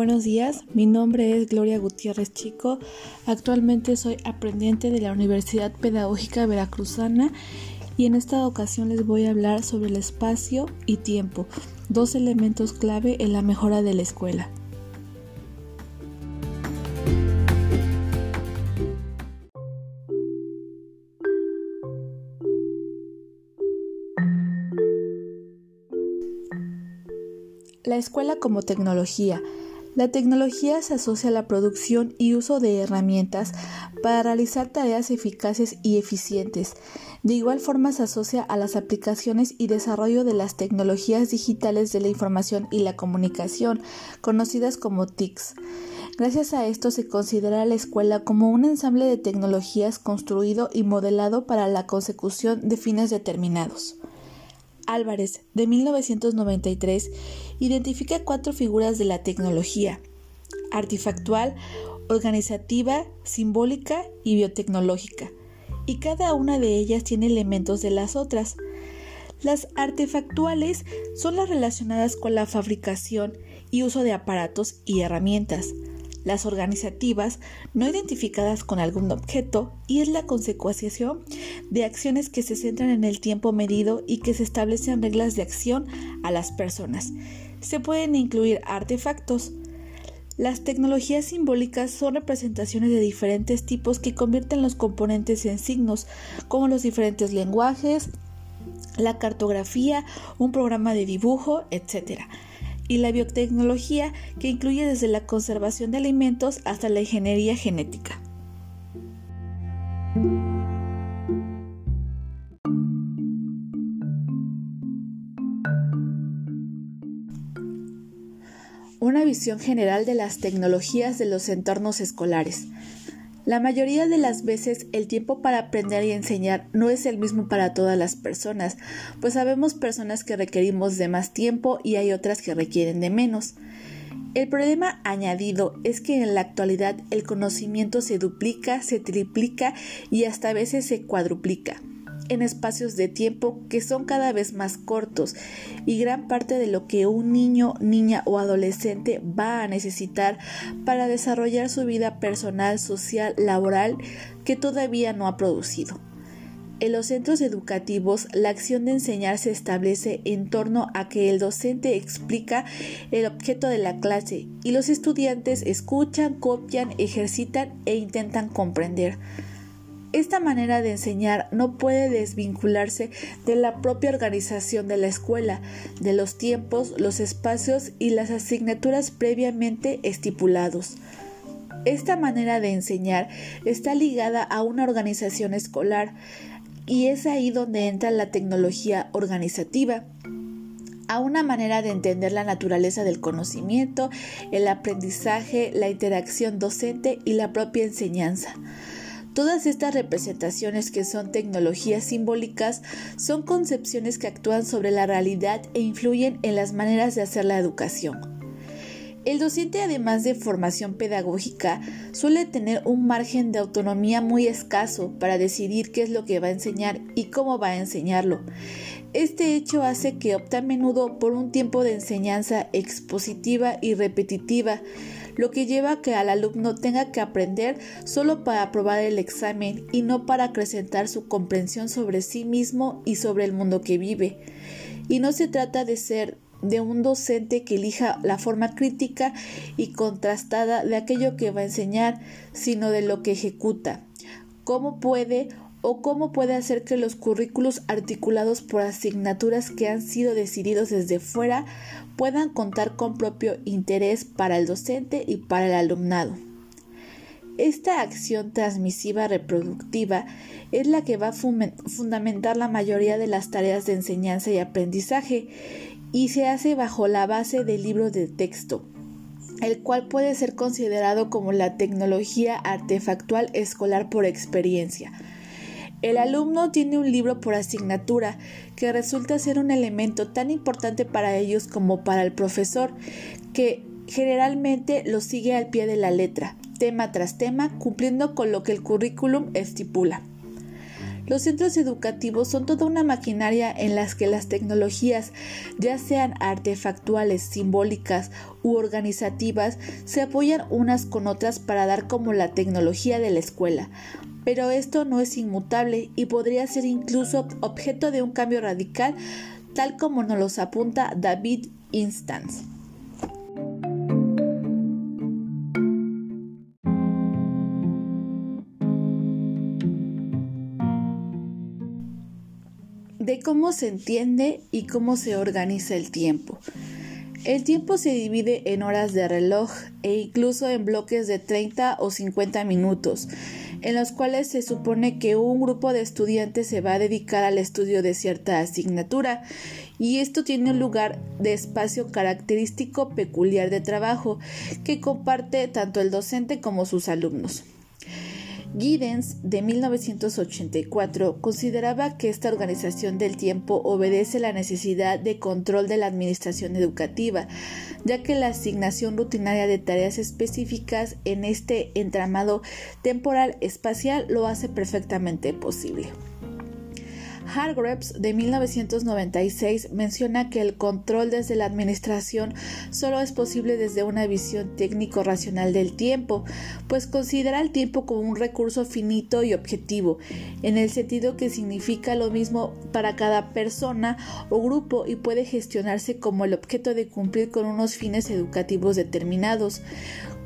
Buenos días, mi nombre es Gloria Gutiérrez Chico. Actualmente soy aprendiente de la Universidad Pedagógica Veracruzana y en esta ocasión les voy a hablar sobre el espacio y tiempo, dos elementos clave en la mejora de la escuela. La escuela como tecnología. La tecnología se asocia a la producción y uso de herramientas para realizar tareas eficaces y eficientes. De igual forma se asocia a las aplicaciones y desarrollo de las tecnologías digitales de la información y la comunicación, conocidas como TICs. Gracias a esto se considera la escuela como un ensamble de tecnologías construido y modelado para la consecución de fines determinados. Álvarez, de 1993, identifica cuatro figuras de la tecnología, artefactual, organizativa, simbólica y biotecnológica, y cada una de ellas tiene elementos de las otras. Las artefactuales son las relacionadas con la fabricación y uso de aparatos y herramientas las organizativas no identificadas con algún objeto y es la consecuenciación de acciones que se centran en el tiempo medido y que se establecen reglas de acción a las personas. Se pueden incluir artefactos. Las tecnologías simbólicas son representaciones de diferentes tipos que convierten los componentes en signos, como los diferentes lenguajes, la cartografía, un programa de dibujo, etc y la biotecnología que incluye desde la conservación de alimentos hasta la ingeniería genética. Una visión general de las tecnologías de los entornos escolares. La mayoría de las veces el tiempo para aprender y enseñar no es el mismo para todas las personas, pues sabemos personas que requerimos de más tiempo y hay otras que requieren de menos. El problema añadido es que en la actualidad el conocimiento se duplica, se triplica y hasta a veces se cuadruplica en espacios de tiempo que son cada vez más cortos y gran parte de lo que un niño, niña o adolescente va a necesitar para desarrollar su vida personal, social, laboral que todavía no ha producido. En los centros educativos, la acción de enseñar se establece en torno a que el docente explica el objeto de la clase y los estudiantes escuchan, copian, ejercitan e intentan comprender. Esta manera de enseñar no puede desvincularse de la propia organización de la escuela, de los tiempos, los espacios y las asignaturas previamente estipulados. Esta manera de enseñar está ligada a una organización escolar y es ahí donde entra la tecnología organizativa a una manera de entender la naturaleza del conocimiento, el aprendizaje, la interacción docente y la propia enseñanza. Todas estas representaciones que son tecnologías simbólicas son concepciones que actúan sobre la realidad e influyen en las maneras de hacer la educación. El docente, además de formación pedagógica, suele tener un margen de autonomía muy escaso para decidir qué es lo que va a enseñar y cómo va a enseñarlo. Este hecho hace que opte a menudo por un tiempo de enseñanza expositiva y repetitiva, lo que lleva a que al alumno tenga que aprender solo para aprobar el examen y no para acrecentar su comprensión sobre sí mismo y sobre el mundo que vive. Y no se trata de ser de un docente que elija la forma crítica y contrastada de aquello que va a enseñar, sino de lo que ejecuta. ¿Cómo puede o cómo puede hacer que los currículos articulados por asignaturas que han sido decididos desde fuera puedan contar con propio interés para el docente y para el alumnado. Esta acción transmisiva reproductiva es la que va a fundamentar la mayoría de las tareas de enseñanza y aprendizaje y se hace bajo la base del libro de texto, el cual puede ser considerado como la tecnología artefactual escolar por experiencia. El alumno tiene un libro por asignatura que resulta ser un elemento tan importante para ellos como para el profesor, que generalmente lo sigue al pie de la letra, tema tras tema, cumpliendo con lo que el currículum estipula. Los centros educativos son toda una maquinaria en las que las tecnologías, ya sean artefactuales, simbólicas u organizativas, se apoyan unas con otras para dar como la tecnología de la escuela. Pero esto no es inmutable y podría ser incluso objeto de un cambio radical, tal como nos los apunta David Instance. de cómo se entiende y cómo se organiza el tiempo. El tiempo se divide en horas de reloj e incluso en bloques de 30 o 50 minutos, en los cuales se supone que un grupo de estudiantes se va a dedicar al estudio de cierta asignatura y esto tiene un lugar de espacio característico peculiar de trabajo que comparte tanto el docente como sus alumnos. Giddens, de 1984, consideraba que esta organización del tiempo obedece la necesidad de control de la administración educativa, ya que la asignación rutinaria de tareas específicas en este entramado temporal espacial lo hace perfectamente posible. Hargreaves de 1996 menciona que el control desde la administración solo es posible desde una visión técnico-racional del tiempo, pues considera el tiempo como un recurso finito y objetivo, en el sentido que significa lo mismo para cada persona o grupo y puede gestionarse como el objeto de cumplir con unos fines educativos determinados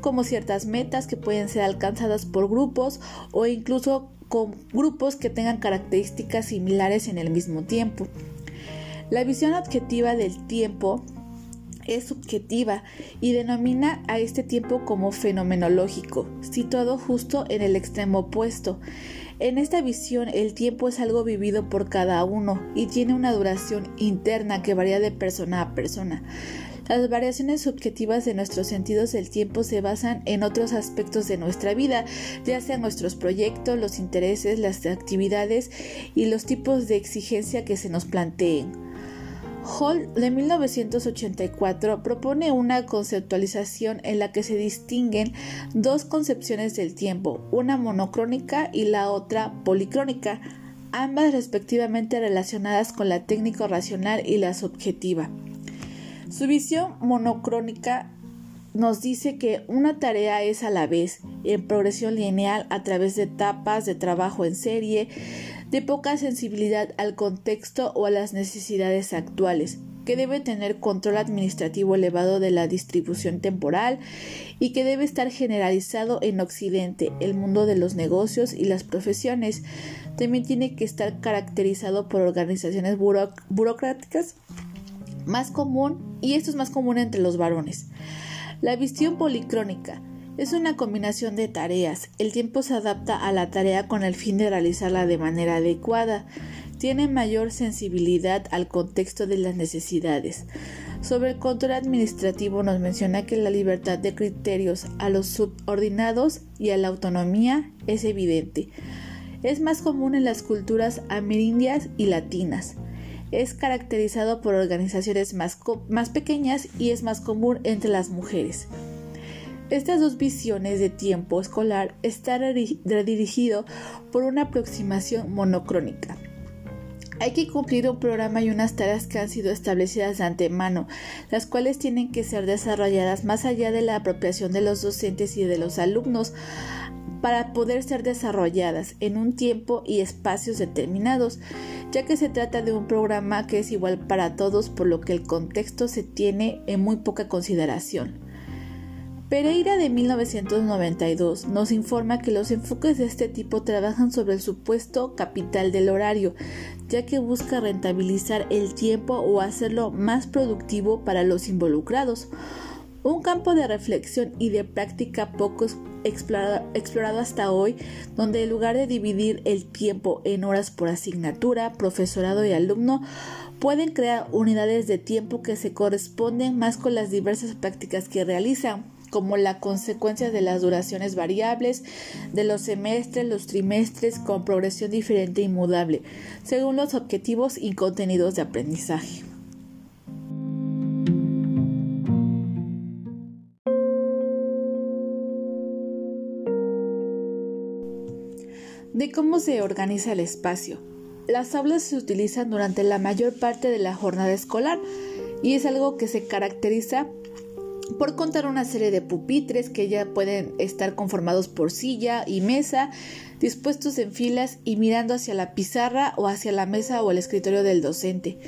como ciertas metas que pueden ser alcanzadas por grupos o incluso con grupos que tengan características similares en el mismo tiempo. La visión objetiva del tiempo es subjetiva y denomina a este tiempo como fenomenológico, situado justo en el extremo opuesto. En esta visión el tiempo es algo vivido por cada uno y tiene una duración interna que varía de persona a persona. Las variaciones subjetivas de nuestros sentidos del tiempo se basan en otros aspectos de nuestra vida, ya sean nuestros proyectos, los intereses, las actividades y los tipos de exigencia que se nos planteen. Hall de 1984 propone una conceptualización en la que se distinguen dos concepciones del tiempo, una monocrónica y la otra policrónica, ambas respectivamente relacionadas con la técnico racional y la subjetiva. Su visión monocrónica nos dice que una tarea es a la vez, en progresión lineal a través de etapas de trabajo en serie, de poca sensibilidad al contexto o a las necesidades actuales, que debe tener control administrativo elevado de la distribución temporal y que debe estar generalizado en Occidente, el mundo de los negocios y las profesiones. También tiene que estar caracterizado por organizaciones burocráticas más común, y esto es más común entre los varones. La visión policrónica es una combinación de tareas. El tiempo se adapta a la tarea con el fin de realizarla de manera adecuada. Tiene mayor sensibilidad al contexto de las necesidades. Sobre el control administrativo nos menciona que la libertad de criterios a los subordinados y a la autonomía es evidente. Es más común en las culturas amerindias y latinas es caracterizado por organizaciones más, pequeñas y es más común entre las mujeres. Estas dos visiones de tiempo escolar están dirigido por una aproximación monocrónica. Hay que cumplir un programa y unas tareas que han sido establecidas de antemano, las cuales tienen que ser desarrolladas más allá de la apropiación de los docentes y de los alumnos para poder ser desarrolladas en un tiempo y espacios determinados, ya que se trata de un programa que es igual para todos por lo que el contexto se tiene en muy poca consideración. Pereira de 1992 nos informa que los enfoques de este tipo trabajan sobre el supuesto capital del horario, ya que busca rentabilizar el tiempo o hacerlo más productivo para los involucrados. Un campo de reflexión y de práctica poco explorado, hasta hoy, donde en lugar de dividir el tiempo en horas por asignatura, profesorado y alumno, pueden crear unidades de tiempo que se corresponden más con las diversas prácticas que realizan como la consecuencia de las duraciones variables de los semestres, los trimestres con progresión diferente y mudable, según los objetivos y contenidos de aprendizaje. ¿De cómo se organiza el espacio. Las aulas se utilizan durante la mayor parte de la jornada escolar y es algo que se caracteriza por contar una serie de pupitres que ya pueden estar conformados por silla y mesa, dispuestos en filas y mirando hacia la pizarra o hacia la mesa o el escritorio del docente.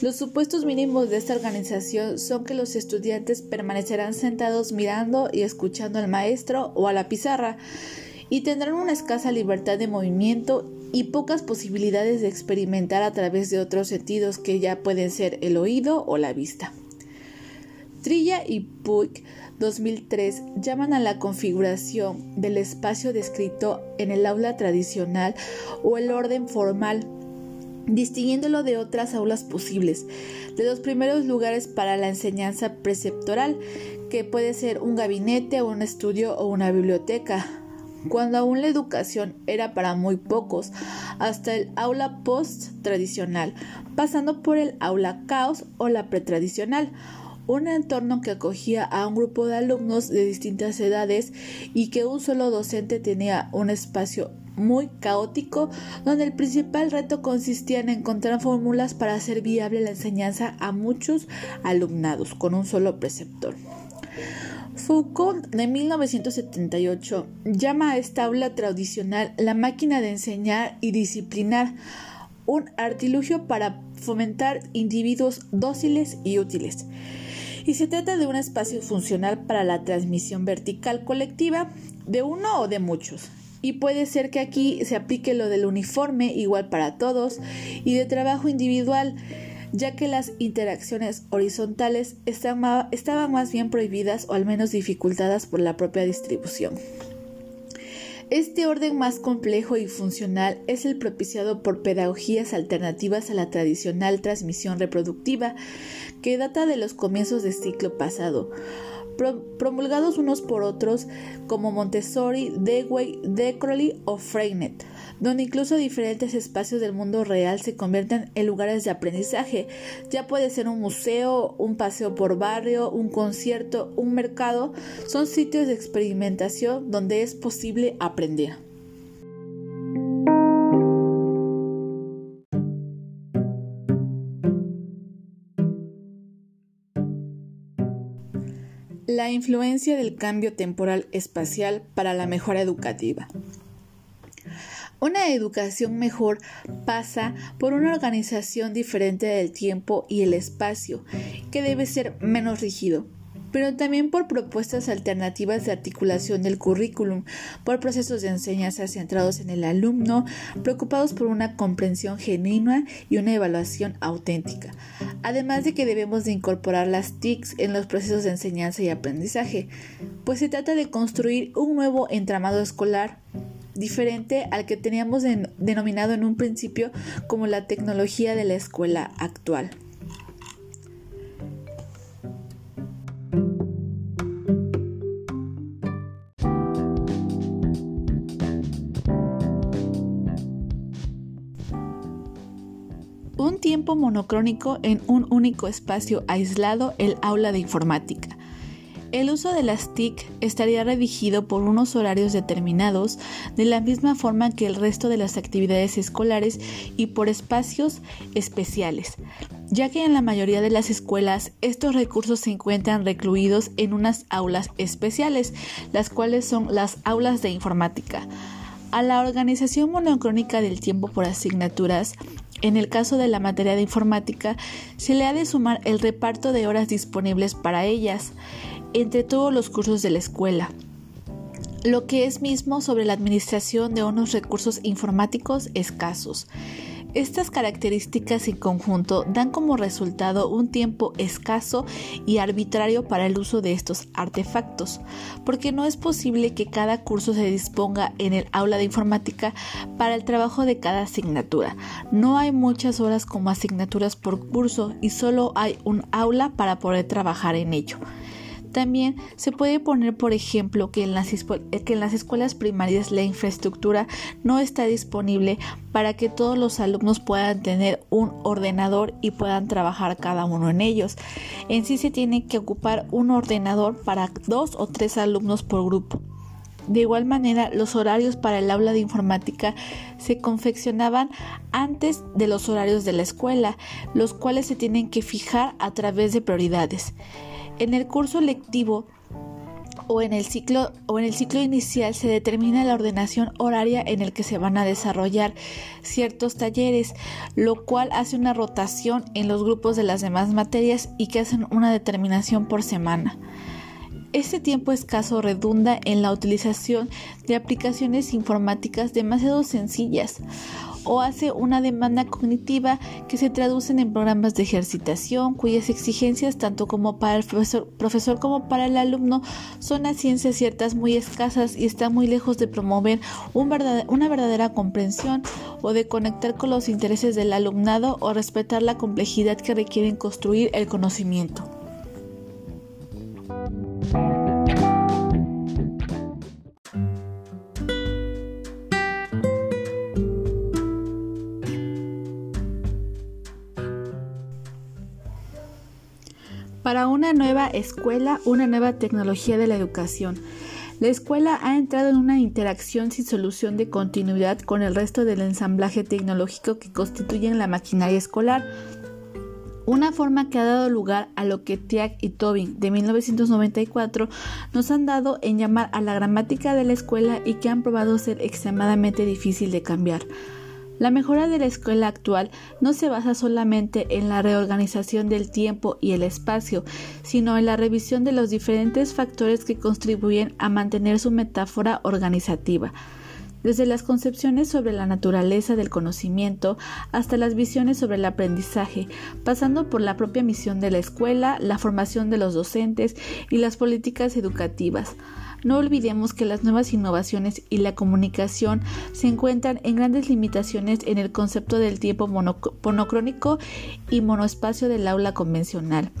Los supuestos mínimos de esta organización son que los estudiantes permanecerán sentados mirando y escuchando al maestro o a la pizarra y tendrán una escasa libertad de movimiento y pocas posibilidades de experimentar a través de otros sentidos que ya pueden ser el oído o la vista. Trilla y Puig 2003 llaman a la configuración del espacio descrito en el aula tradicional o el orden formal, distinguiéndolo de otras aulas posibles, de los primeros lugares para la enseñanza preceptoral, que puede ser un gabinete, un estudio o una biblioteca, cuando aún la educación era para muy pocos, hasta el aula post tradicional, pasando por el aula caos o la pretradicional, un entorno que acogía a un grupo de alumnos de distintas edades y que un solo docente tenía un espacio muy caótico donde el principal reto consistía en encontrar fórmulas para hacer viable la enseñanza a muchos alumnados con un solo preceptor. Foucault de 1978 llama a esta aula tradicional la máquina de enseñar y disciplinar, un artilugio para fomentar individuos dóciles y útiles y se trata de un espacio funcional para la transmisión vertical colectiva de uno o de muchos. Y puede ser que aquí se aplique lo del uniforme igual para todos y de trabajo individual, ya que las interacciones horizontales estaban más bien prohibidas o al menos dificultadas por la propia distribución. Este orden más complejo y funcional es el propiciado por pedagogías alternativas a la tradicional transmisión reproductiva, que data de los comienzos del siglo pasado, promulgados unos por otros como Montessori, Dewey, De Crowley o Freinet donde incluso diferentes espacios del mundo real se convierten en lugares de aprendizaje. Ya puede ser un museo, un paseo por barrio, un concierto, un mercado. Son sitios de experimentación donde es posible aprender. La influencia del cambio temporal espacial para la mejora educativa. Una educación mejor pasa por una organización diferente del tiempo y el espacio, que debe ser menos rígido, pero también por propuestas alternativas de articulación del currículum, por procesos de enseñanza centrados en el alumno, preocupados por una comprensión genuina y una evaluación auténtica. Además de que debemos de incorporar las TICs en los procesos de enseñanza y aprendizaje, pues se trata de construir un nuevo entramado escolar diferente al que teníamos denominado en un principio como la tecnología de la escuela actual. Tiempo monocrónico en un único espacio aislado, el aula de informática. El uso de las TIC estaría redigido por unos horarios determinados, de la misma forma que el resto de las actividades escolares y por espacios especiales, ya que en la mayoría de las escuelas estos recursos se encuentran recluidos en unas aulas especiales, las cuales son las aulas de informática. A la organización monocrónica del tiempo por asignaturas, en el caso de la materia de informática, se le ha de sumar el reparto de horas disponibles para ellas entre todos los cursos de la escuela, lo que es mismo sobre la administración de unos recursos informáticos escasos. Estas características en conjunto dan como resultado un tiempo escaso y arbitrario para el uso de estos artefactos, porque no es posible que cada curso se disponga en el aula de informática para el trabajo de cada asignatura. No hay muchas horas como asignaturas por curso y solo hay un aula para poder trabajar en ello. También se puede poner, por ejemplo, que en, las, escuelas primarias la infraestructura no está disponible para que todos los alumnos puedan tener un ordenador y puedan trabajar cada uno en ellos. En sí se tiene que ocupar un ordenador para dos o tres alumnos por grupo De igual manera, los horarios para el aula de informática se confeccionaban antes de los horarios de la escuela, los cuales se tienen que fijar a través de prioridades. En el curso lectivo o en el ciclo o en el ciclo inicial se determina la ordenación horaria en el que se van a desarrollar ciertos talleres, lo cual hace una rotación en los grupos de las demás materias y que hacen una determinación por semana. Este tiempo escaso redunda en la utilización de aplicaciones informáticas demasiado sencillas o hace una demanda cognitiva que se traducen en programas de ejercitación cuyas exigencias tanto como para el profesor, como para el alumno son a ciencias ciertas muy escasas y están muy lejos de promover una verdadera comprensión o de conectar con los intereses del alumnado o respetar la complejidad que requieren construir el conocimiento. Para una nueva escuela, una nueva tecnología de la educación. La escuela ha entrado en una interacción sin solución de continuidad con el resto del ensamblaje tecnológico que constituyen la maquinaria escolar una forma que ha dado lugar a lo que Tiag y Tobin de 1994 nos han dado en llamar a la gramática de la escuela y que han probado ser extremadamente difícil de cambiar. La mejora de la escuela actual no se basa solamente en la reorganización del tiempo y el espacio, sino en la revisión de los diferentes factores que contribuyen a mantener su metáfora organizativa desde las concepciones sobre la naturaleza del conocimiento hasta las visiones sobre el aprendizaje, pasando por la propia misión de la escuela, la formación de los docentes y las políticas educativas. No olvidemos que las nuevas innovaciones y la comunicación se encuentran en grandes limitaciones en el concepto del tiempo monocrónico y monoespacio del aula convencional.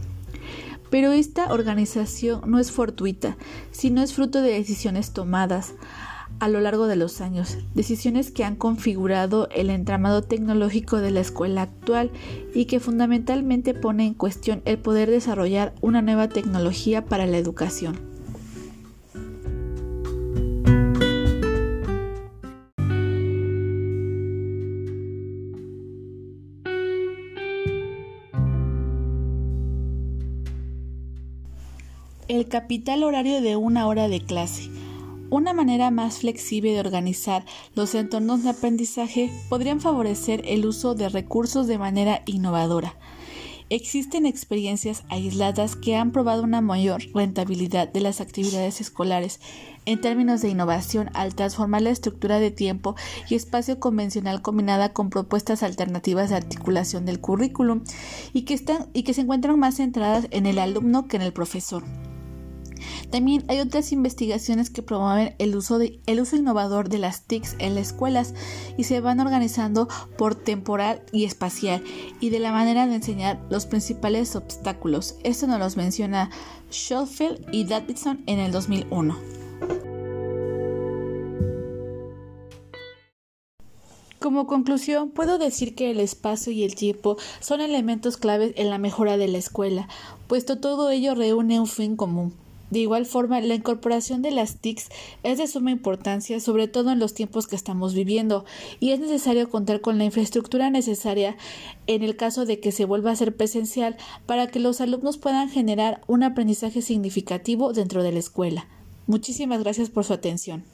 Pero esta organización no es fortuita, sino es fruto de decisiones tomadas a lo largo de los años, decisiones que han configurado el entramado tecnológico de la escuela actual y que fundamentalmente pone en cuestión el poder desarrollar una nueva tecnología para la educación. El capital horario de una hora de clase una manera más flexible de organizar los entornos de aprendizaje podrían favorecer el uso de recursos de manera innovadora. Existen experiencias aisladas que han probado una mayor rentabilidad de las actividades escolares en términos de innovación al transformar la estructura de tiempo y espacio convencional combinada con propuestas alternativas de articulación del currículum y que, están, y que se encuentran más centradas en el alumno que en el profesor. También hay otras investigaciones que promueven el uso, el uso innovador de las TICs en las escuelas y se van organizando por temporal y espacial y de la manera de enseñar los principales obstáculos. Esto nos los menciona Schofield y Davidson en el 2001. Como conclusión, puedo decir que el espacio y el tiempo son elementos claves en la mejora de la escuela, puesto todo ello reúne un fin común. De igual forma, la incorporación de las TICs es de suma importancia, sobre todo en los tiempos que estamos viviendo, y es necesario contar con la infraestructura necesaria en el caso de que se vuelva a ser presencial para que los alumnos puedan generar un aprendizaje significativo dentro de la escuela. Muchísimas gracias por su atención.